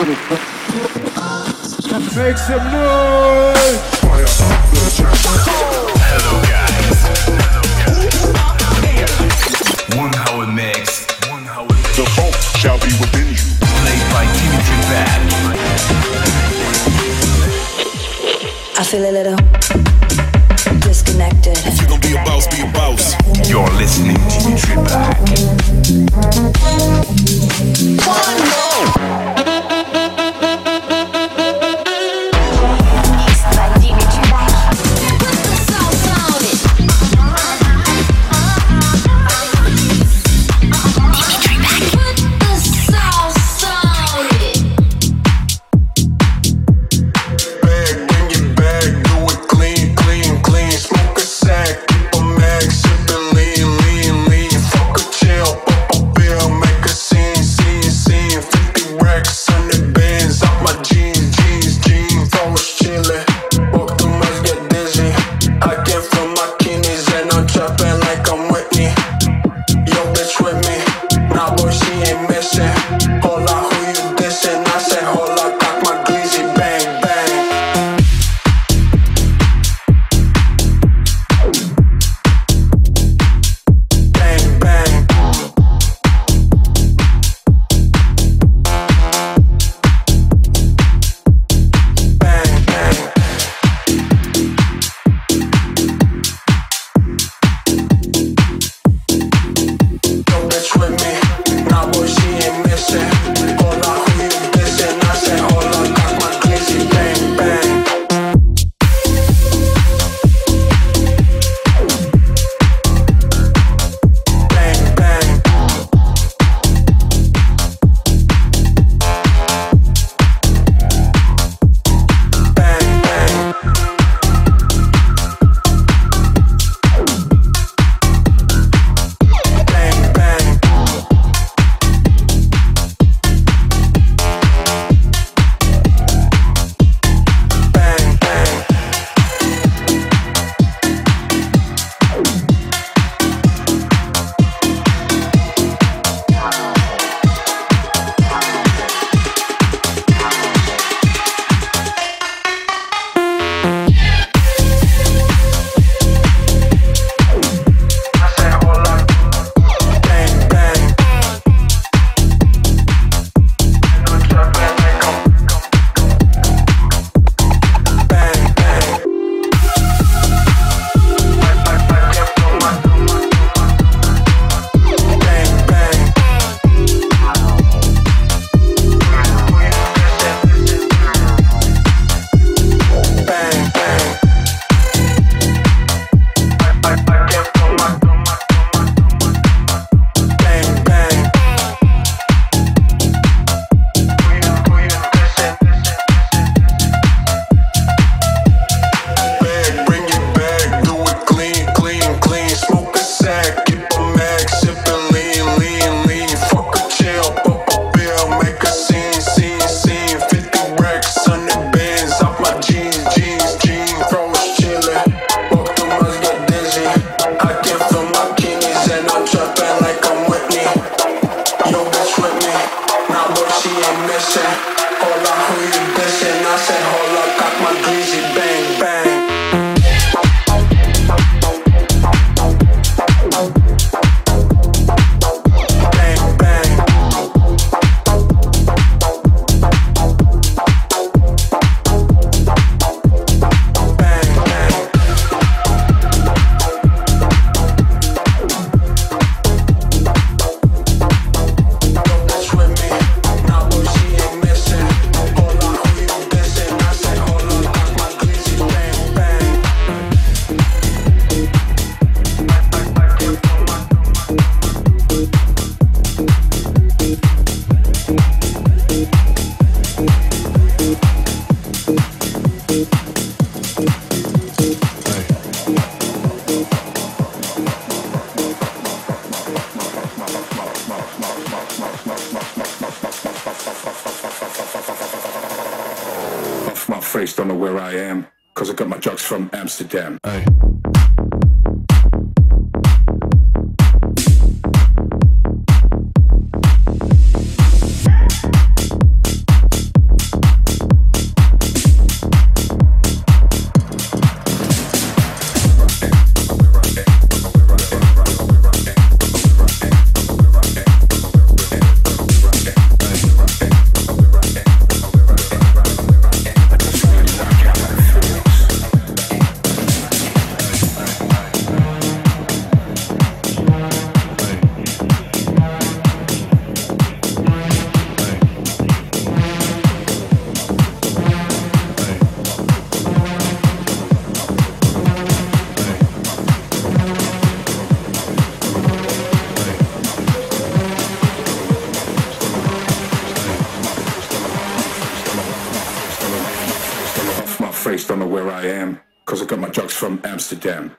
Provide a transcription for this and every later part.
Make some noise! Hello guys. One hour mix. One hour mix. The hope shall be within you. Played by Dimitri Bad. I feel a little disconnected. If you're gonna be a boss, be a boss. You're listening to Dimitri Bad. pressure. because I got my drugs from Amsterdam.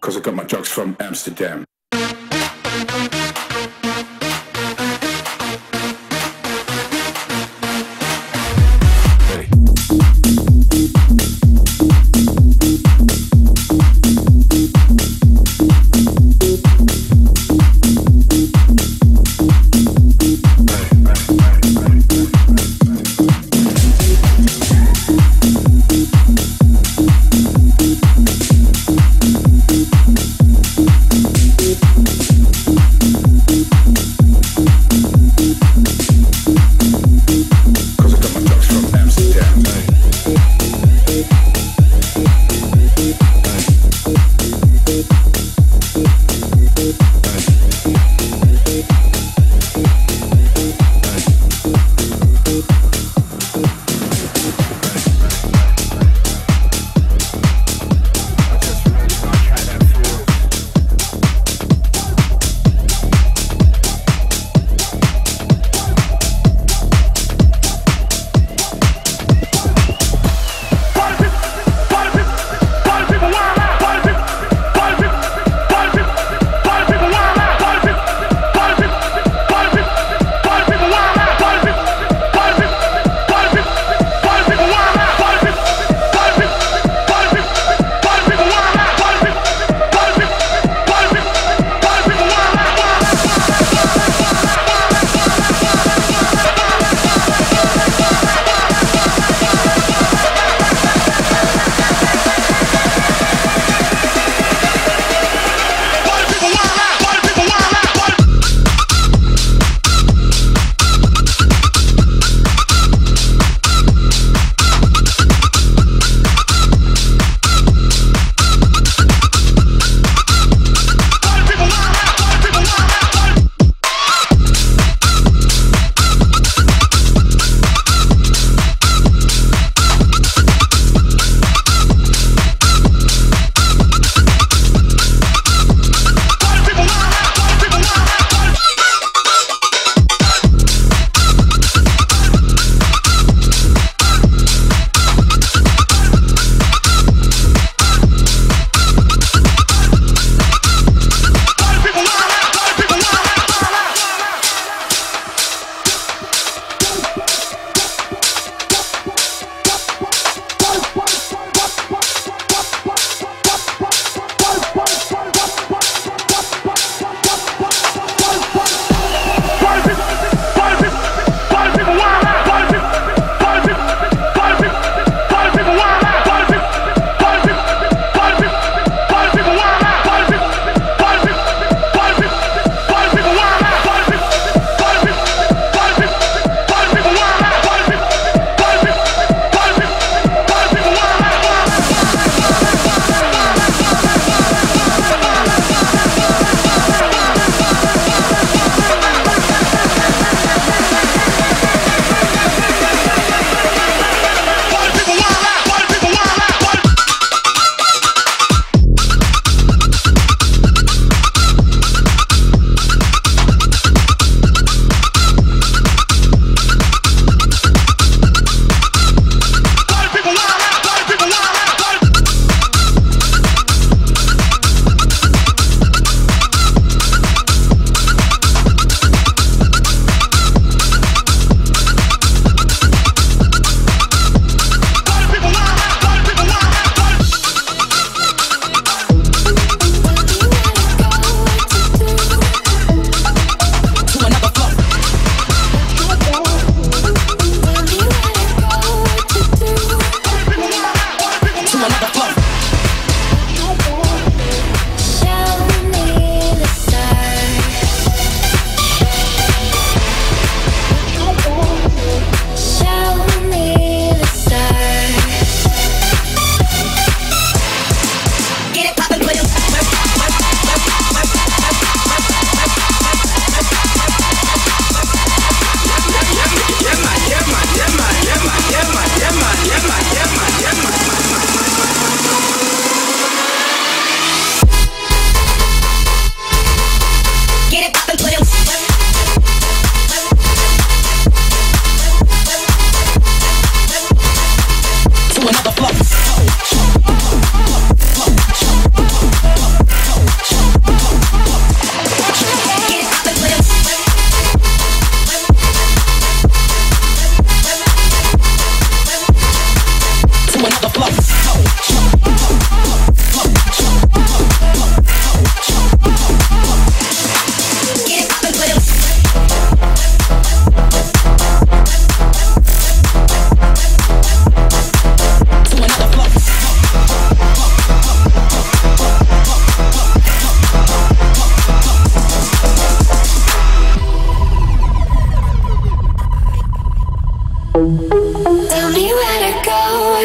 Cause I got my drugs from Amsterdam.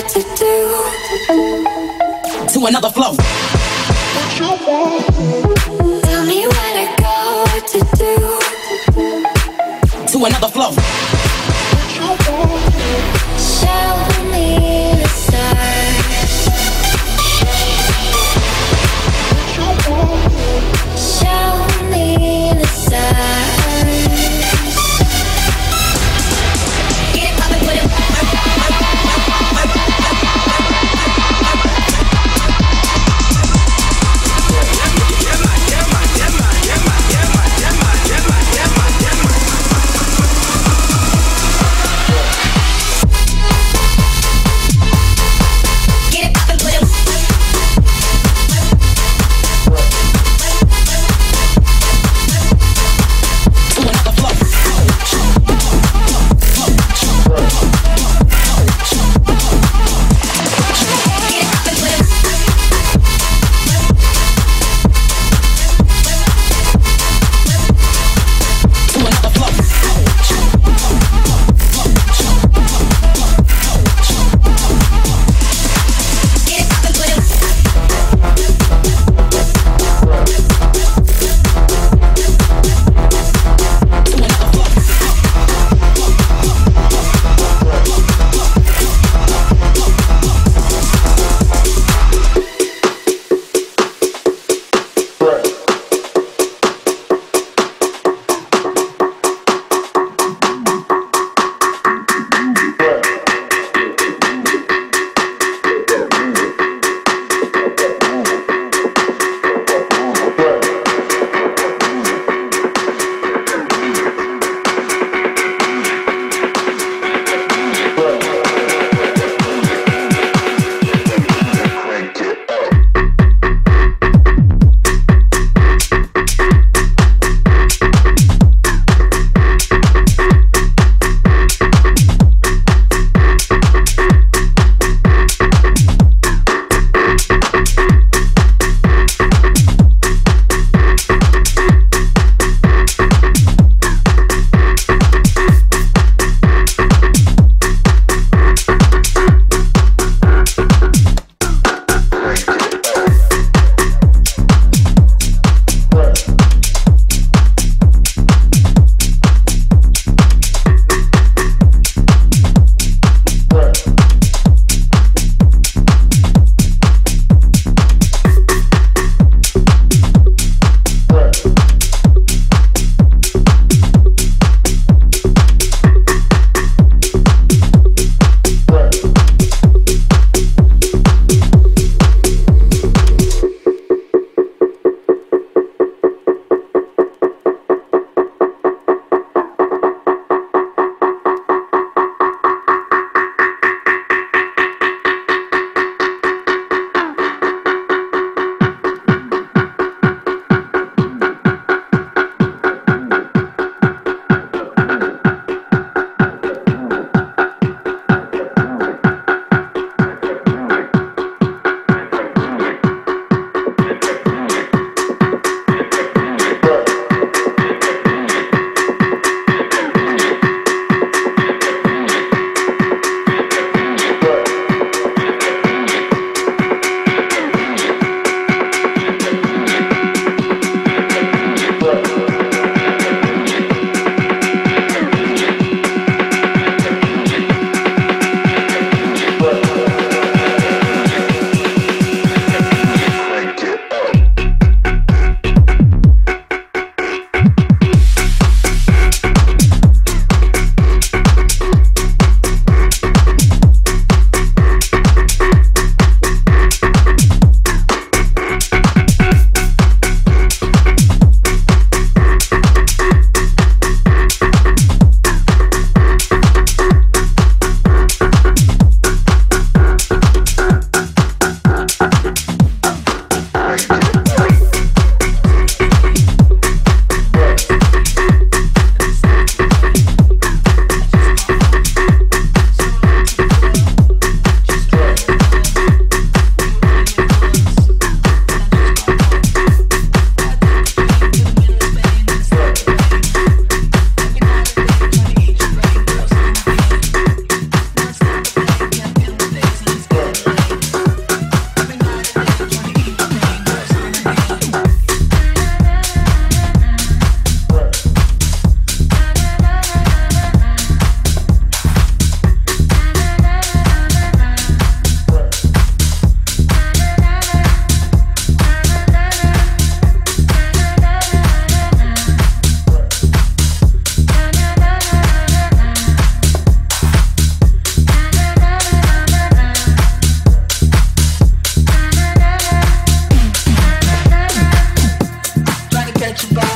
To another flow. Tell me where to go, what to do. To another flow.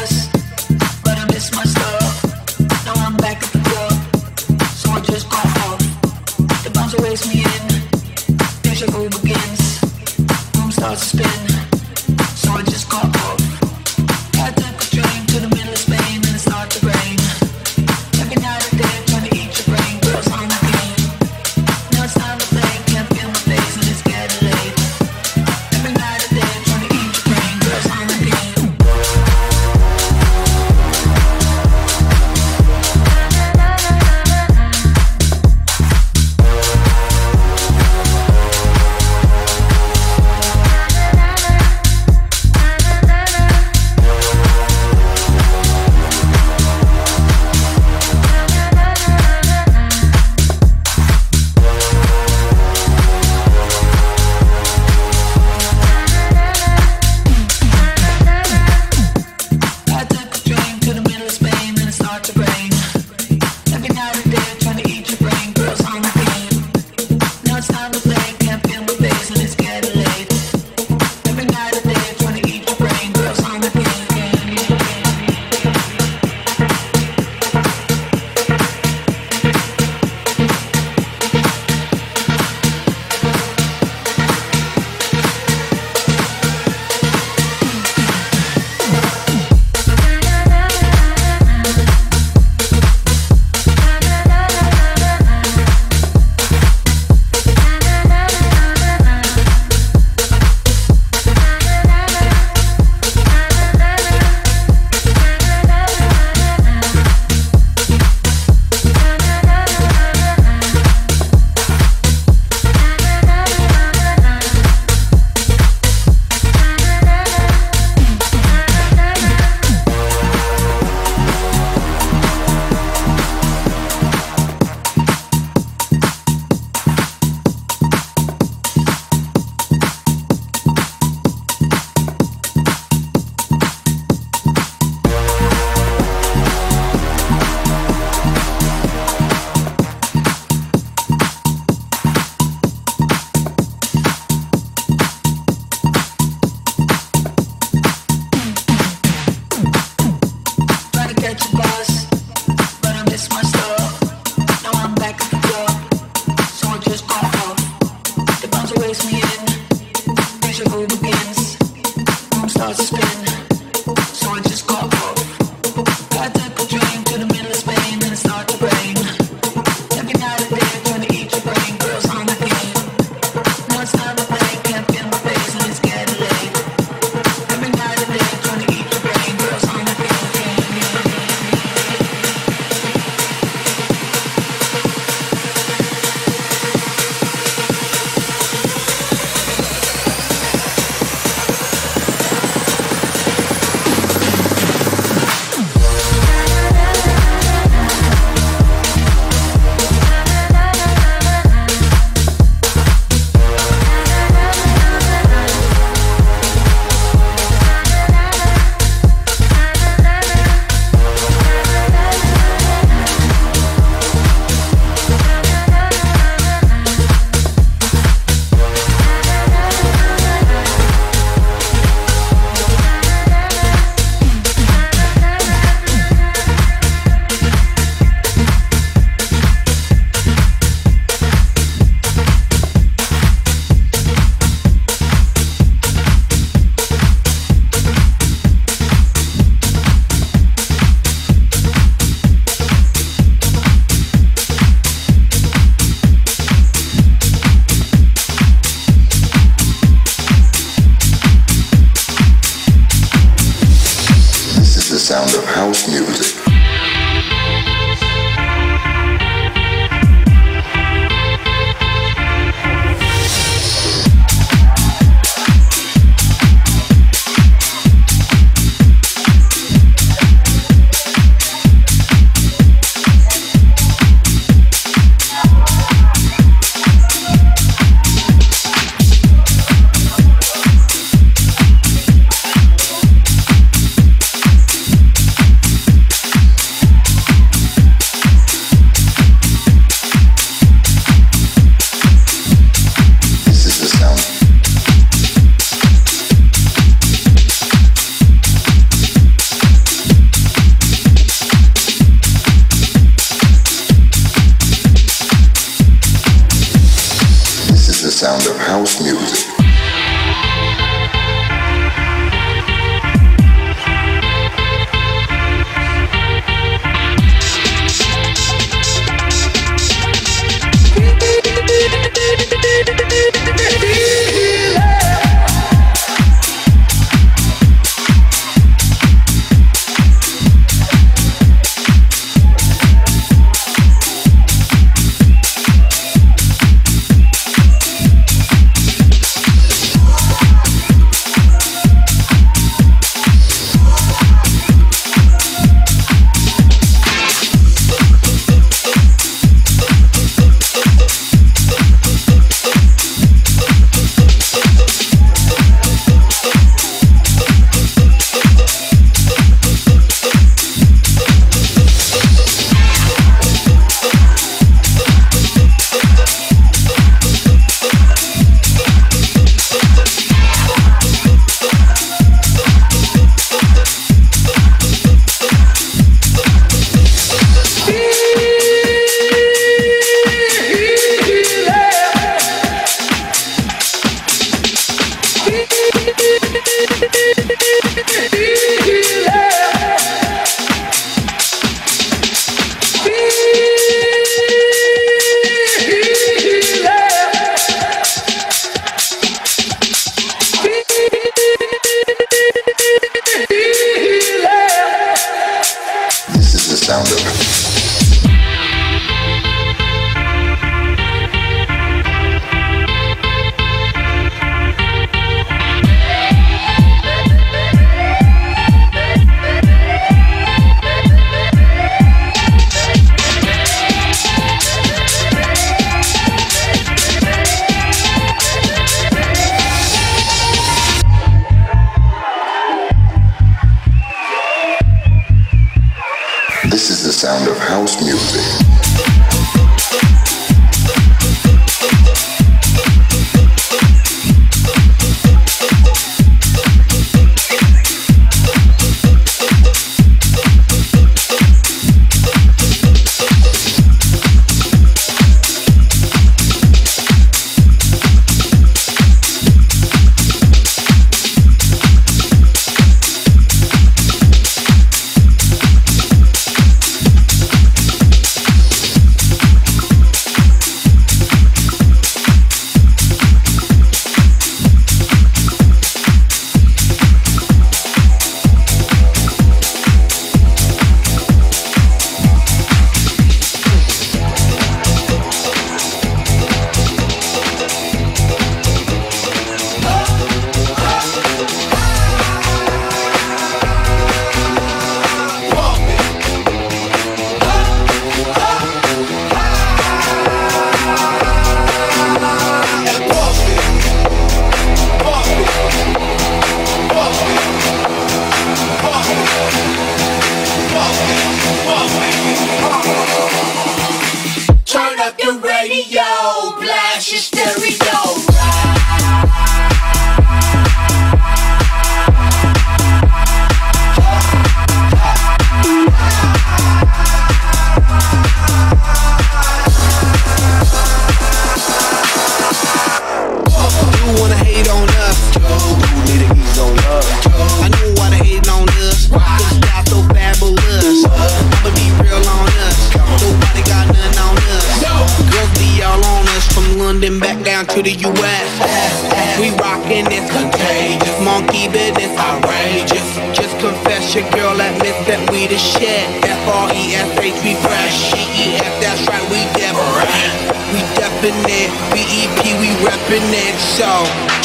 us.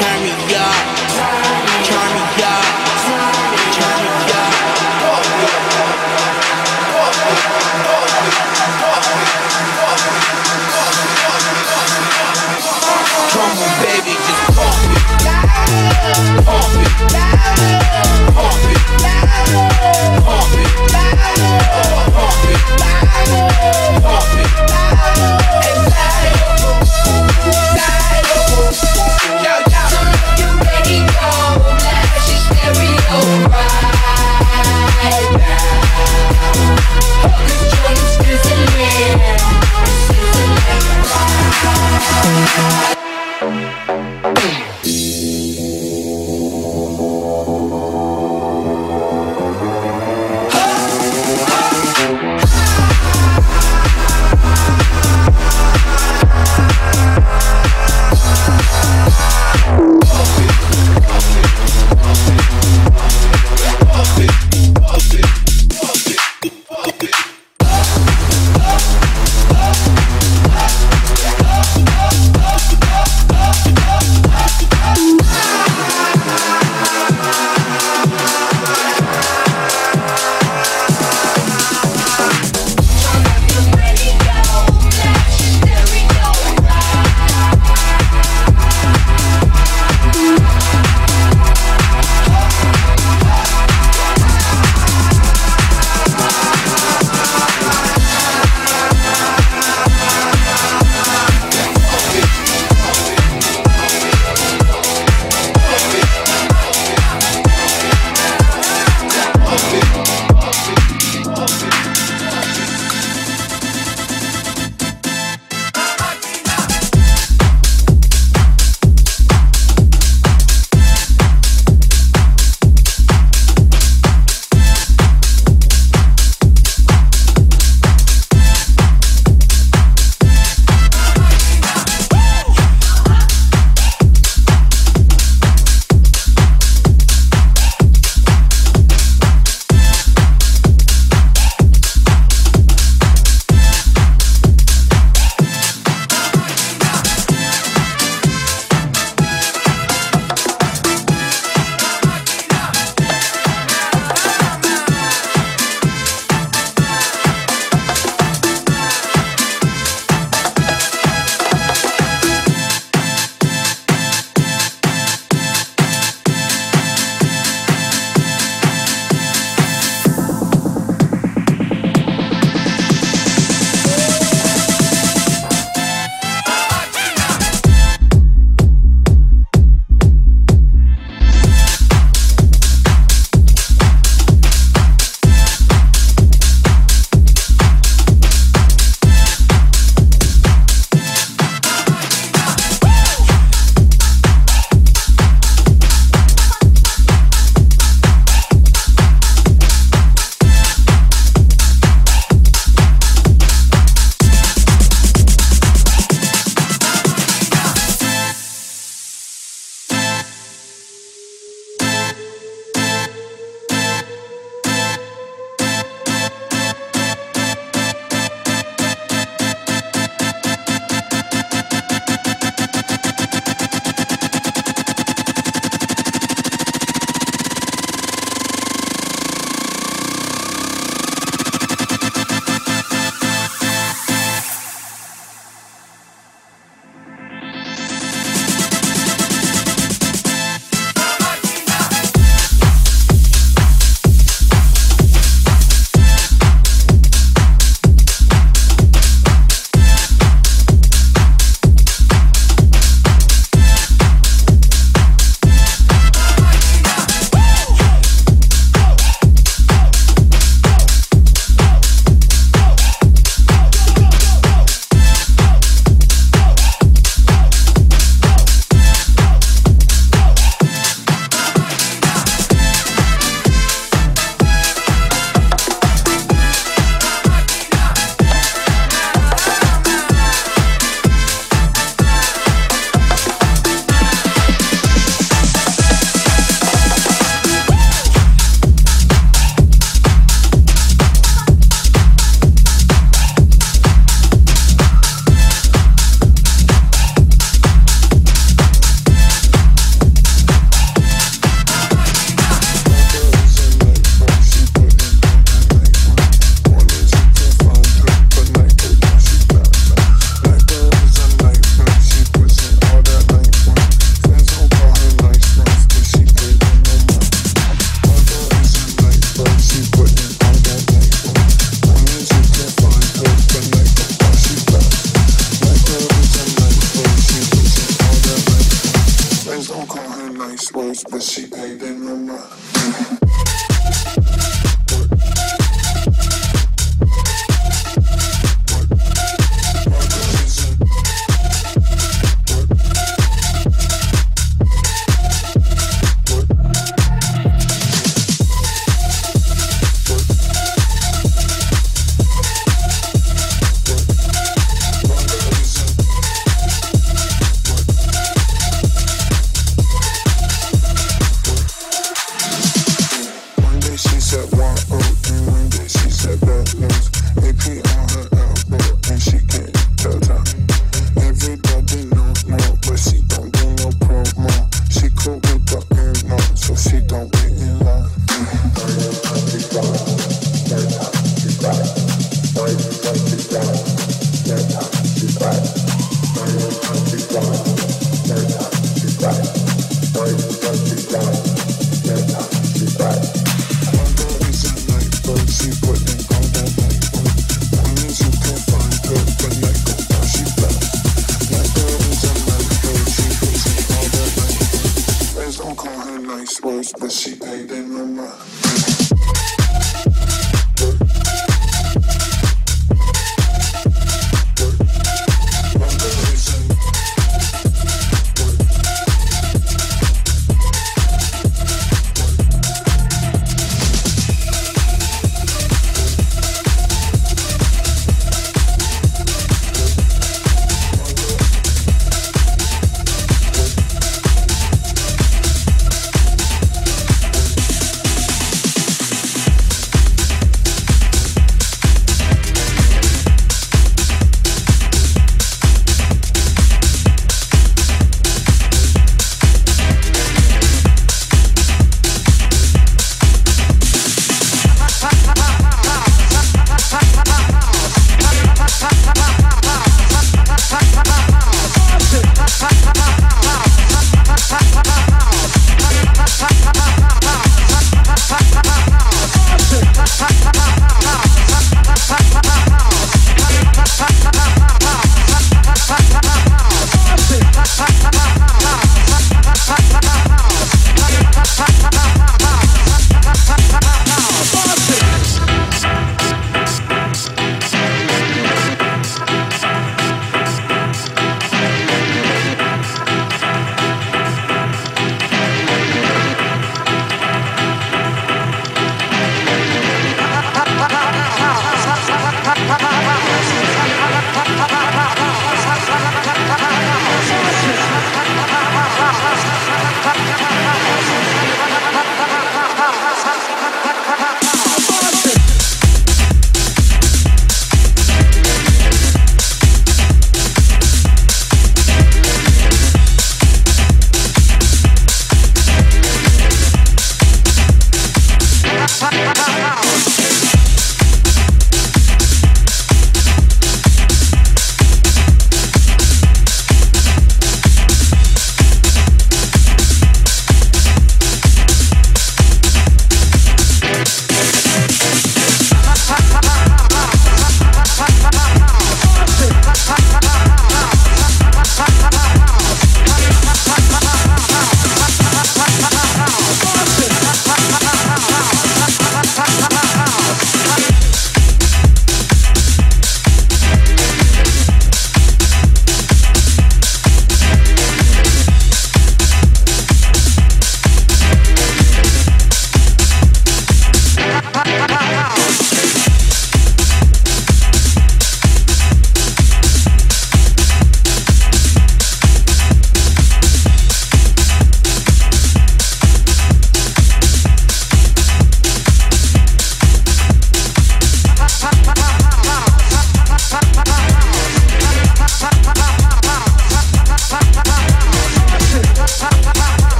Turn me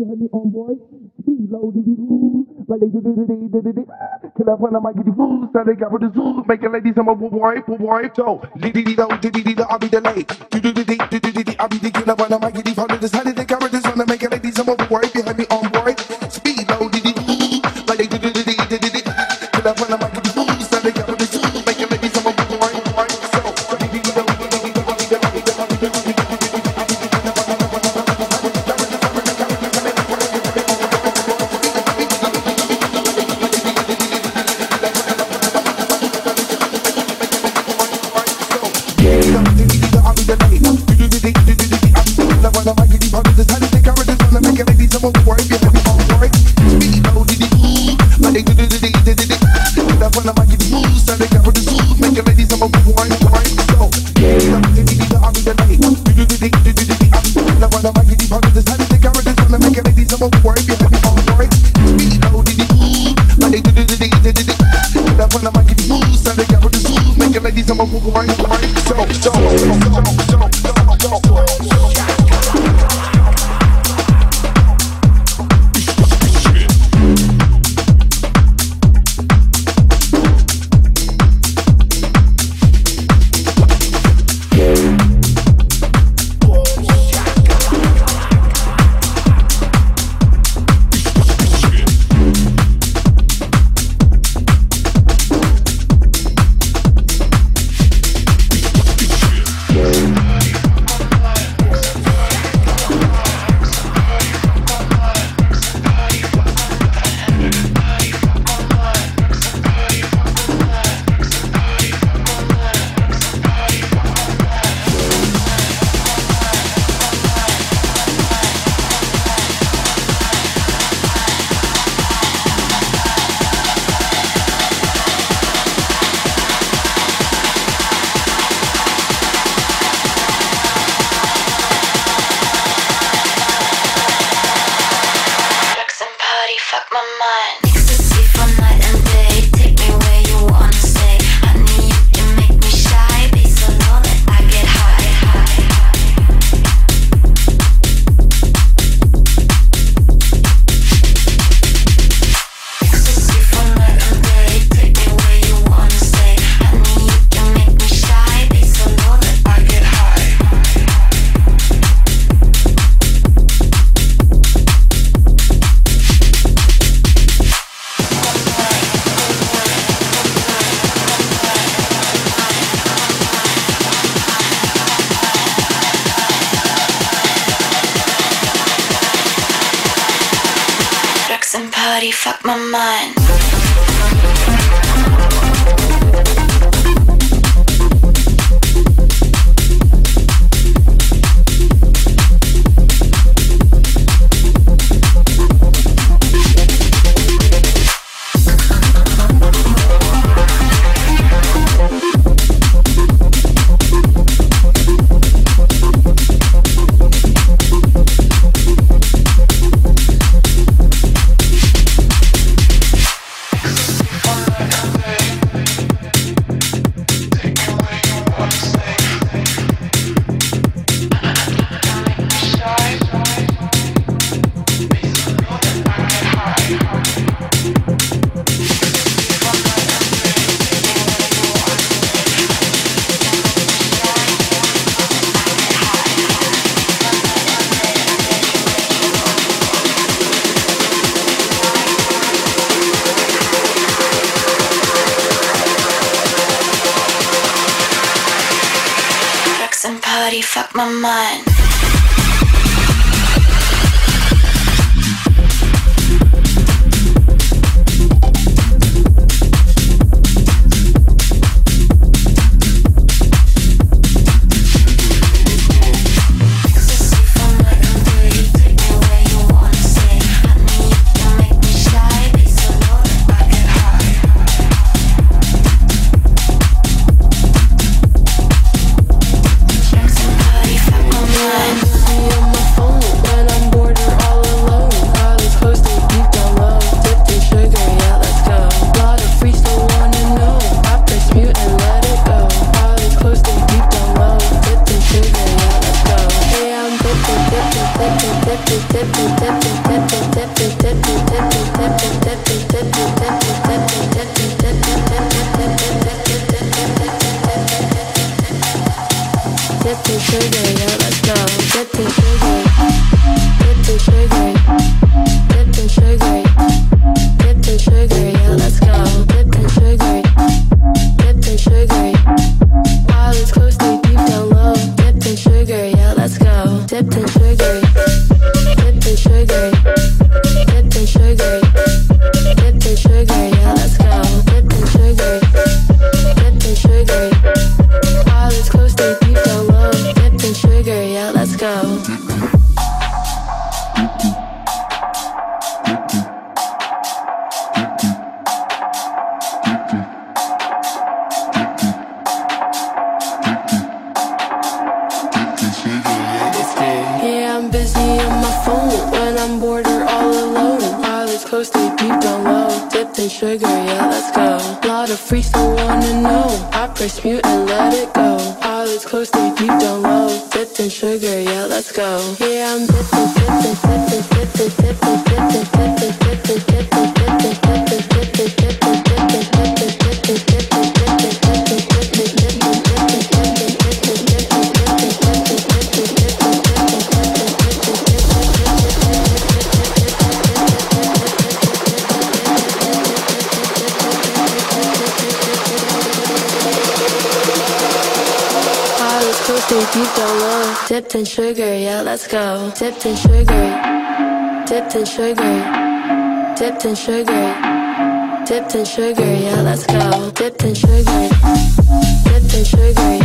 you heard me, boy, T-Lo, did you like they do do do do do do do? Can I find a mic? Did you fool? Sound they got for the zoo. Making ladies, I'm a boy, boy, boy. So, did did do did did do, I'll be delayed. Do do do do do do do, I'll be the killer. Find a mic, did you found the decided they got for the zoo. Making ladies, I'm a boy, behind me. Go. Dipped in sugar. Dipped in sugar. Dipped in sugar. Dipped in sugar, yeah, let's go. Dipped in sugar. Dipped in sugar.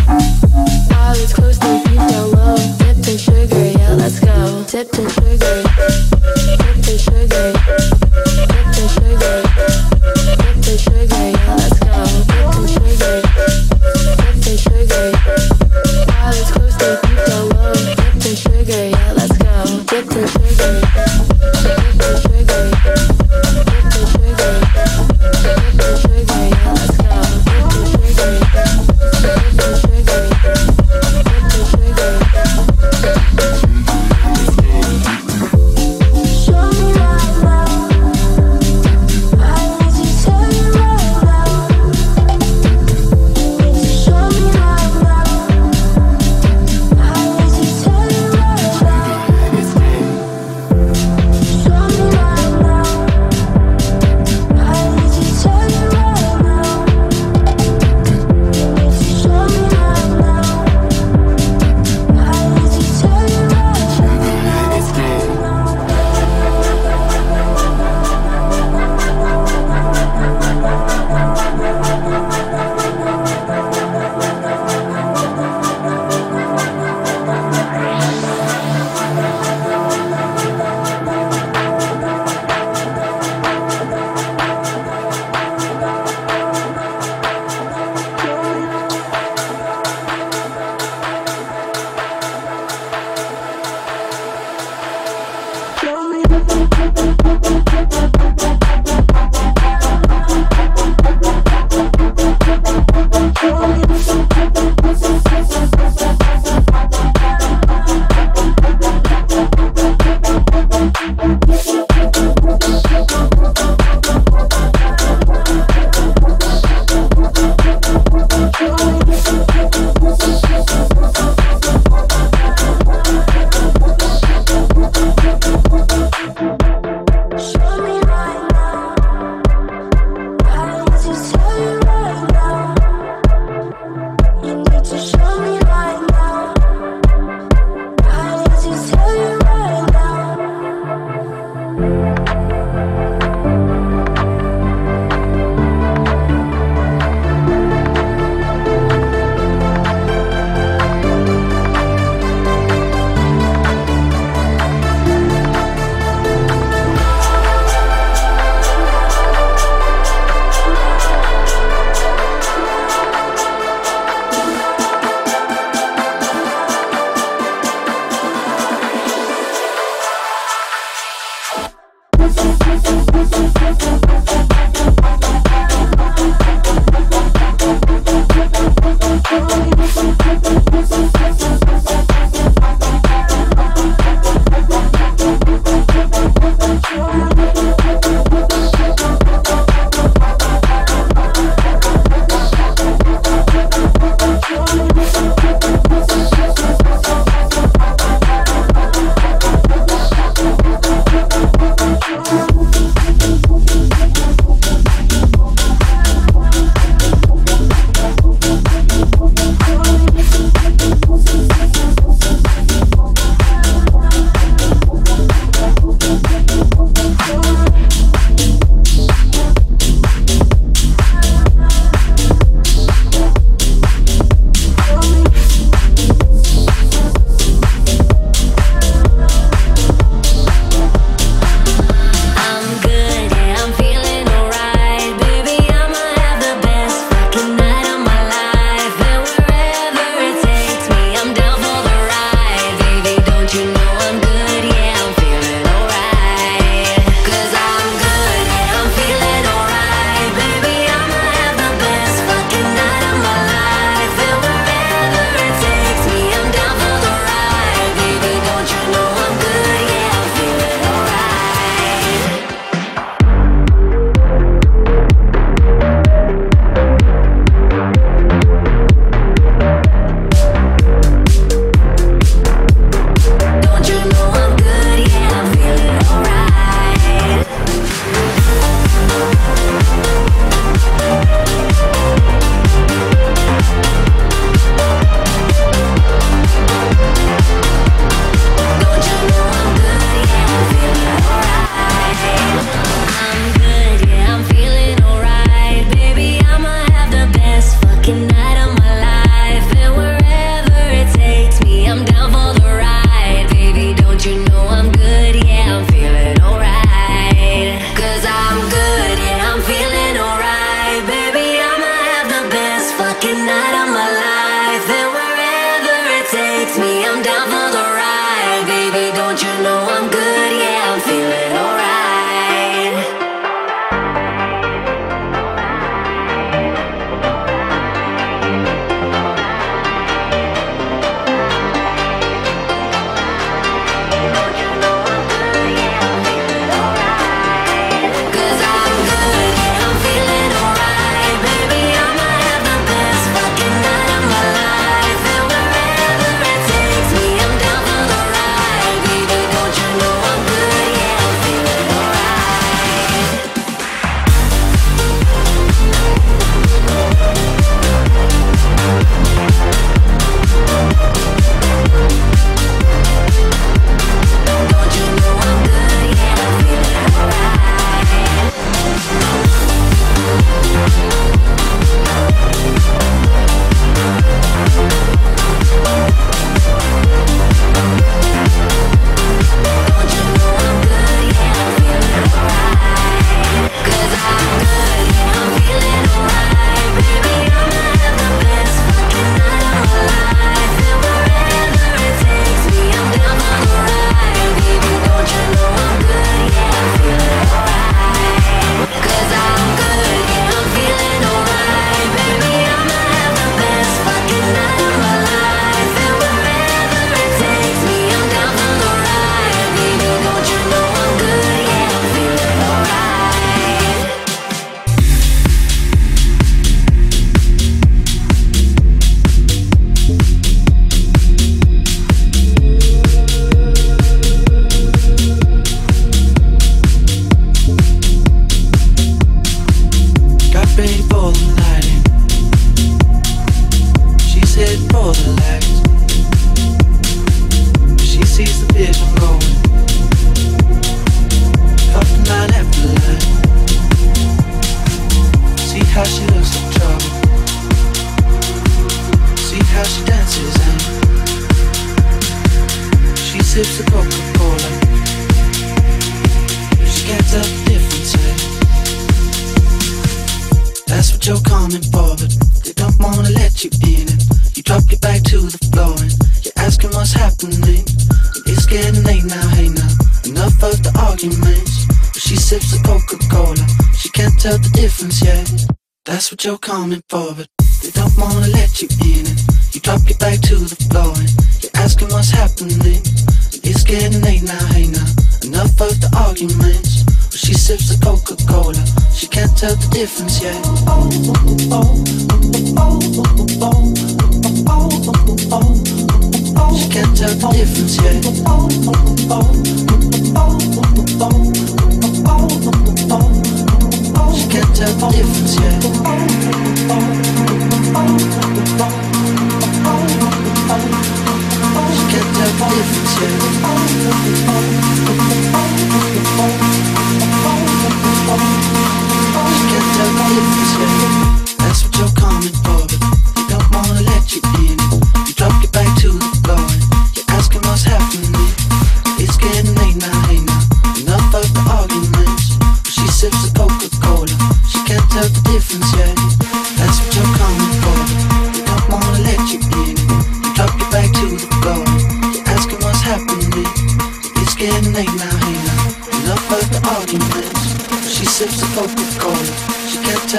While it's close to deep down low. Dipped in sugar, yeah, let's go. Dipped in sugar. Dipped in sugar. Dipped in sugar. Dipped in sugar, yeah, let's go. Dipped in sugar. Dipped in sugar. While it's close to deep Thank you.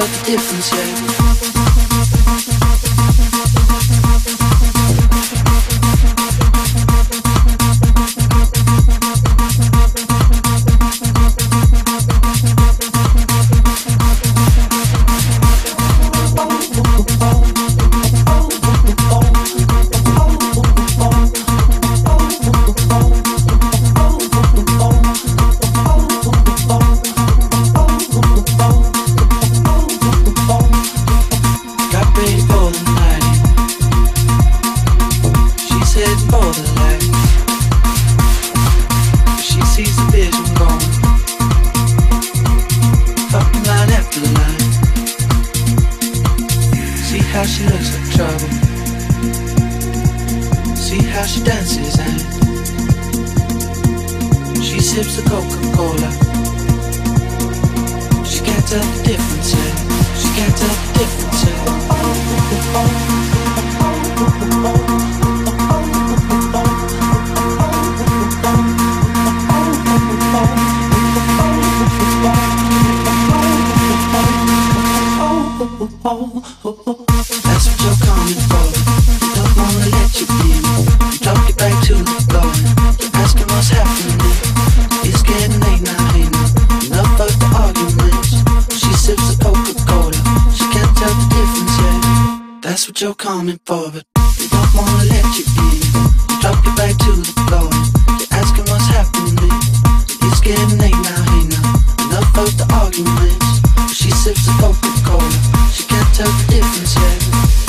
the difference, yeah. That's what you're coming for, but we don't wanna let you in. Drop you back to the floor. You're asking what's happening. It's getting late now, hey now. Enough of the arguments. She sips a Coca-Cola. She can't tell the difference yet.